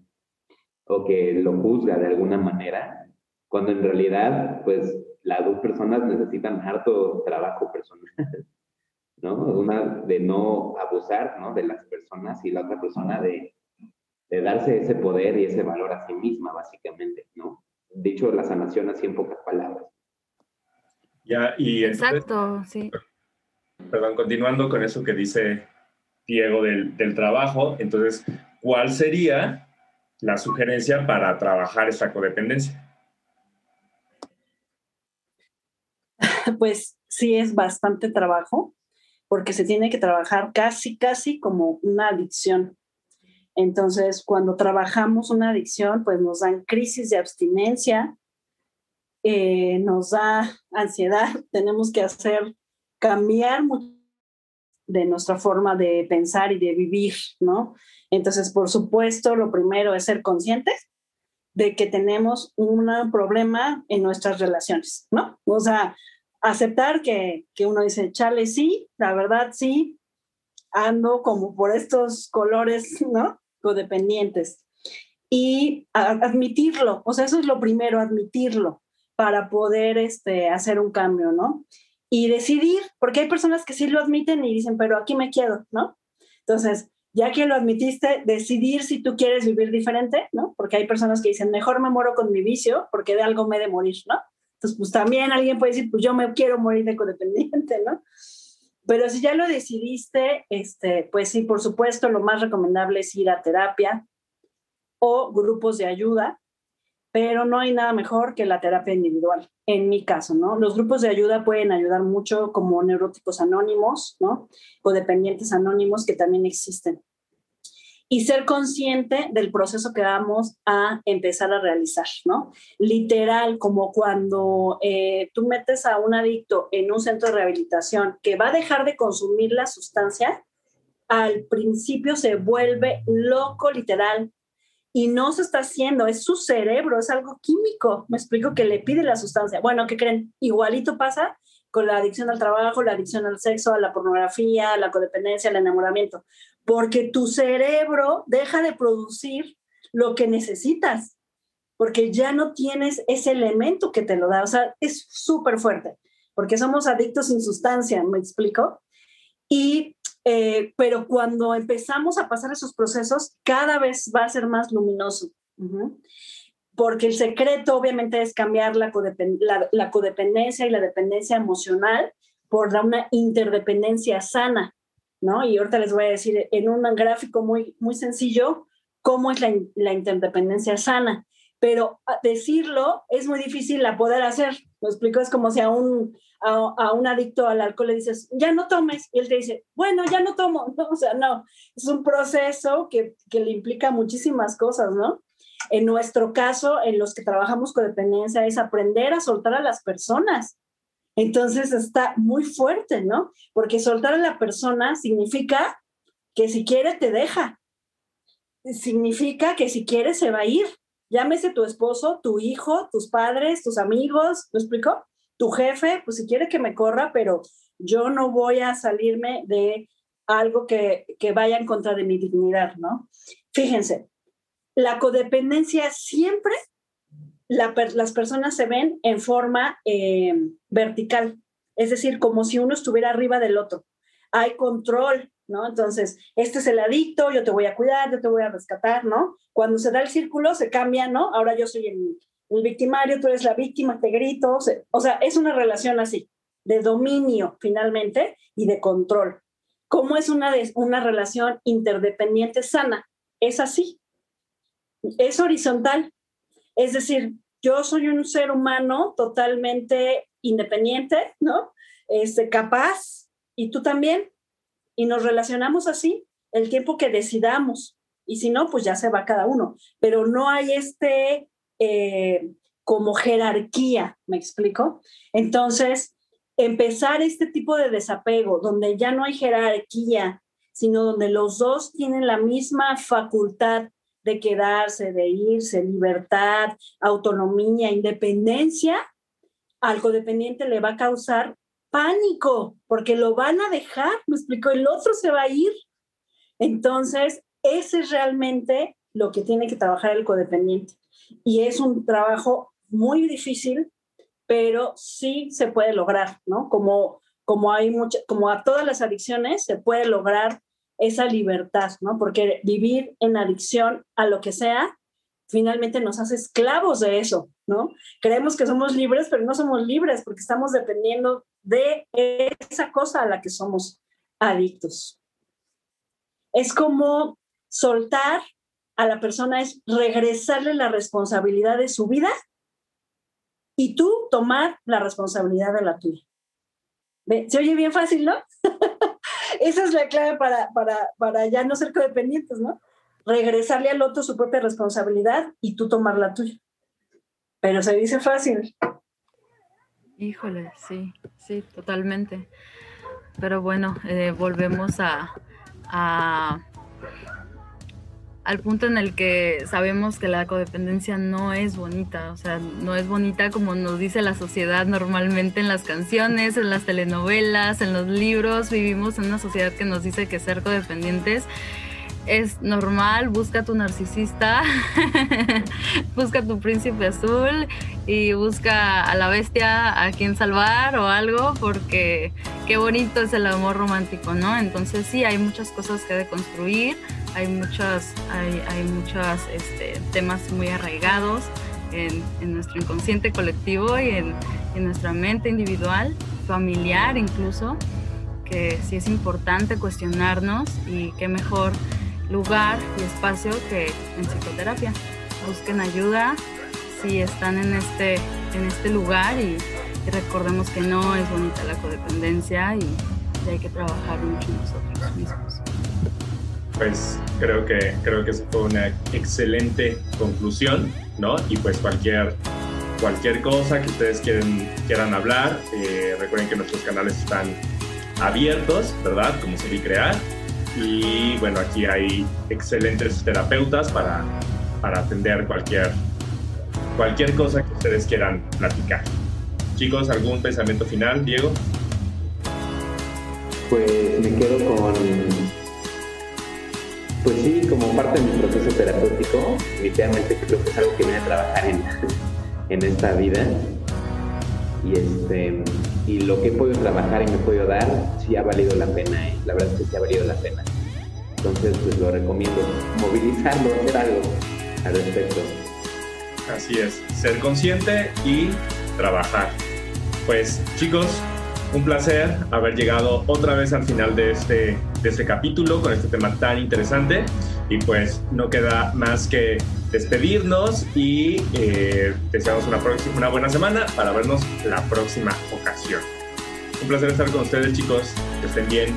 O que lo juzga de alguna manera, cuando en realidad, pues, las dos personas necesitan harto trabajo personal. ¿no? Una de no abusar, ¿no? De las personas y la otra persona de, de darse ese poder y ese valor a sí misma, básicamente, ¿no? Dicho la sanación así en pocas palabras. Ya, y Exacto, sí. Perdón, continuando con eso que dice Diego del, del trabajo, entonces, ¿cuál sería la sugerencia para trabajar esa codependencia? Pues sí es bastante trabajo porque se tiene que trabajar casi, casi como una adicción. Entonces, cuando trabajamos una adicción, pues nos dan crisis de abstinencia, eh, nos da ansiedad, tenemos que hacer cambiar de nuestra forma de pensar y de vivir, ¿no? Entonces, por supuesto, lo primero es ser conscientes de que tenemos un problema en nuestras relaciones, ¿no? O sea, aceptar que, que uno dice, chale, sí, la verdad sí, ando como por estos colores, ¿no? Codependientes. Y admitirlo, o sea, eso es lo primero, admitirlo para poder este, hacer un cambio, ¿no? Y decidir, porque hay personas que sí lo admiten y dicen, pero aquí me quedo, ¿no? Entonces, ya que lo admitiste, decidir si tú quieres vivir diferente, ¿no? Porque hay personas que dicen, mejor me muero con mi vicio porque de algo me he de morir, ¿no? Entonces, pues también alguien puede decir, pues yo me quiero morir de codependiente, ¿no? Pero si ya lo decidiste, este, pues sí, por supuesto, lo más recomendable es ir a terapia o grupos de ayuda, pero no hay nada mejor que la terapia individual, en mi caso, ¿no? Los grupos de ayuda pueden ayudar mucho como neuróticos anónimos, ¿no? Codependientes anónimos que también existen y ser consciente del proceso que vamos a empezar a realizar, ¿no? Literal, como cuando eh, tú metes a un adicto en un centro de rehabilitación que va a dejar de consumir la sustancia, al principio se vuelve loco, literal, y no se está haciendo, es su cerebro, es algo químico, me explico que le pide la sustancia. Bueno, ¿qué creen? Igualito pasa con la adicción al trabajo, la adicción al sexo, a la pornografía, a la codependencia, al enamoramiento porque tu cerebro deja de producir lo que necesitas, porque ya no tienes ese elemento que te lo da. O sea, es súper fuerte, porque somos adictos sin sustancia, ¿me explico? Y, eh, pero cuando empezamos a pasar esos procesos, cada vez va a ser más luminoso. Porque el secreto obviamente es cambiar la, la codependencia y la dependencia emocional por una interdependencia sana. Y ahorita les voy a decir en un gráfico muy, muy sencillo cómo es la, interdependencia sana. pero decirlo es muy difícil a poder hacer. Lo explico, es como si a un, a, un adicto al alcohol le dices, ya no tomes, y él te dice, bueno, ya no tomo, no, o sea, no, es un proceso que, que le implica muchísimas cosas, ¿no? En nuestro caso, en los que trabajamos con dependencia, es aprender a soltar a las personas. Entonces está muy fuerte, ¿no? Porque soltar a la persona significa que si quiere te deja. Significa que si quiere se va a ir. Llámese tu esposo, tu hijo, tus padres, tus amigos, ¿me explico? Tu jefe, pues si quiere que me corra, pero yo no voy a salirme de algo que, que vaya en contra de mi dignidad, ¿no? Fíjense, la codependencia siempre las personas se ven en forma eh, vertical, es decir, como si uno estuviera arriba del otro. Hay control, ¿no? Entonces, este es el adicto, yo te voy a cuidar, yo te voy a rescatar, ¿no? Cuando se da el círculo, se cambia, ¿no? Ahora yo soy el, victimario, tú eres la víctima, te grito, o sea, es una relación así, de dominio finalmente y de control. ¿Cómo es una, una relación interdependiente sana? Es así, es horizontal. Es decir, yo soy un ser humano totalmente independiente, ¿no? Este, capaz, y tú también. Y nos relacionamos así el tiempo que decidamos. Y si no, pues ya se va cada uno. Pero no hay este eh, como jerarquía, ¿me explico? Entonces, empezar este tipo de desapego, donde ya no hay jerarquía, sino donde los dos tienen la misma facultad de quedarse, de irse, libertad, autonomía, independencia, al codependiente le va a causar pánico, porque lo van a dejar, me explico, el otro se va a ir. Entonces, ese es realmente lo que tiene que trabajar el codependiente. Y es un trabajo muy difícil, pero sí se puede lograr, ¿no? Como, como hay mucha, como a todas las adicciones, se puede lograr esa libertad, ¿no? Porque vivir en adicción a lo que sea, finalmente nos hace esclavos de eso, ¿no? Creemos que somos libres, pero no somos libres porque estamos dependiendo de esa cosa a la que somos adictos. Es como soltar a la persona, es regresarle la responsabilidad de su vida y tú tomar la responsabilidad de la tuya. Se oye bien fácil, ¿no? Esa es la clave para, para, para ya no ser codependientes, ¿no? Regresarle al otro su propia responsabilidad y tú tomar la tuya. Pero se dice fácil. Híjole, sí, sí, totalmente. Pero bueno, eh, volvemos a, a, al punto en el que sabemos que la codependencia no es bonita, o sea, no es bonita como nos dice la sociedad normalmente en las canciones, en las telenovelas, en los libros, vivimos en una sociedad que nos dice que ser codependientes es normal, busca tu narcisista, busca tu príncipe azul y busca a la bestia a quien salvar o algo, porque qué bonito es el amor romántico, ¿no? Entonces sí, hay muchas cosas que deconstruir, hay muchas, hay, hay muchos este, temas muy arraigados en, nuestro inconsciente colectivo y en, en nuestra mente individual, familiar incluso, que sí es importante cuestionarnos y qué mejor lugar y espacio que en psicoterapia. Busquen ayuda si están en este, en este lugar y, recordemos que no es bonita la codependencia y, hay que trabajar mucho nosotros mismos. Pues creo que, creo que esa fue una excelente conclusión, ¿no? Y pues cualquier, cualquier cosa que ustedes quieren, quieran hablar, eh, recuerden que nuestros canales están abiertos, ¿verdad? Como se crear y bueno, aquí hay excelentes terapeutas para, para atender cualquier, cualquier cosa que ustedes quieran platicar. Chicos, ¿algún pensamiento final, Diego? Pues me quedo con, pues sí, como parte de mi proceso terapéutico, definitivamente creo que es algo que viene a trabajar en, en esta vida. Y este y lo que he podido trabajar y me he podido dar, sí ha valido la pena, ¿eh? la verdad es que sí ha valido la pena. Entonces, pues lo recomiendo, movilizarlo, hacer algo al respecto. Así es, ser consciente y trabajar. Pues chicos, un placer haber llegado otra vez al final de este, de este capítulo con este tema tan interesante. Y pues no queda más que despedirnos y eh, deseamos una, próxima, una buena semana para vernos la próxima ocasión. Un placer estar con ustedes chicos, que estén bien.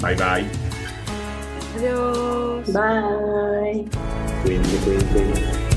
Bye bye. Adiós. Bye. Cuídense, cuídense.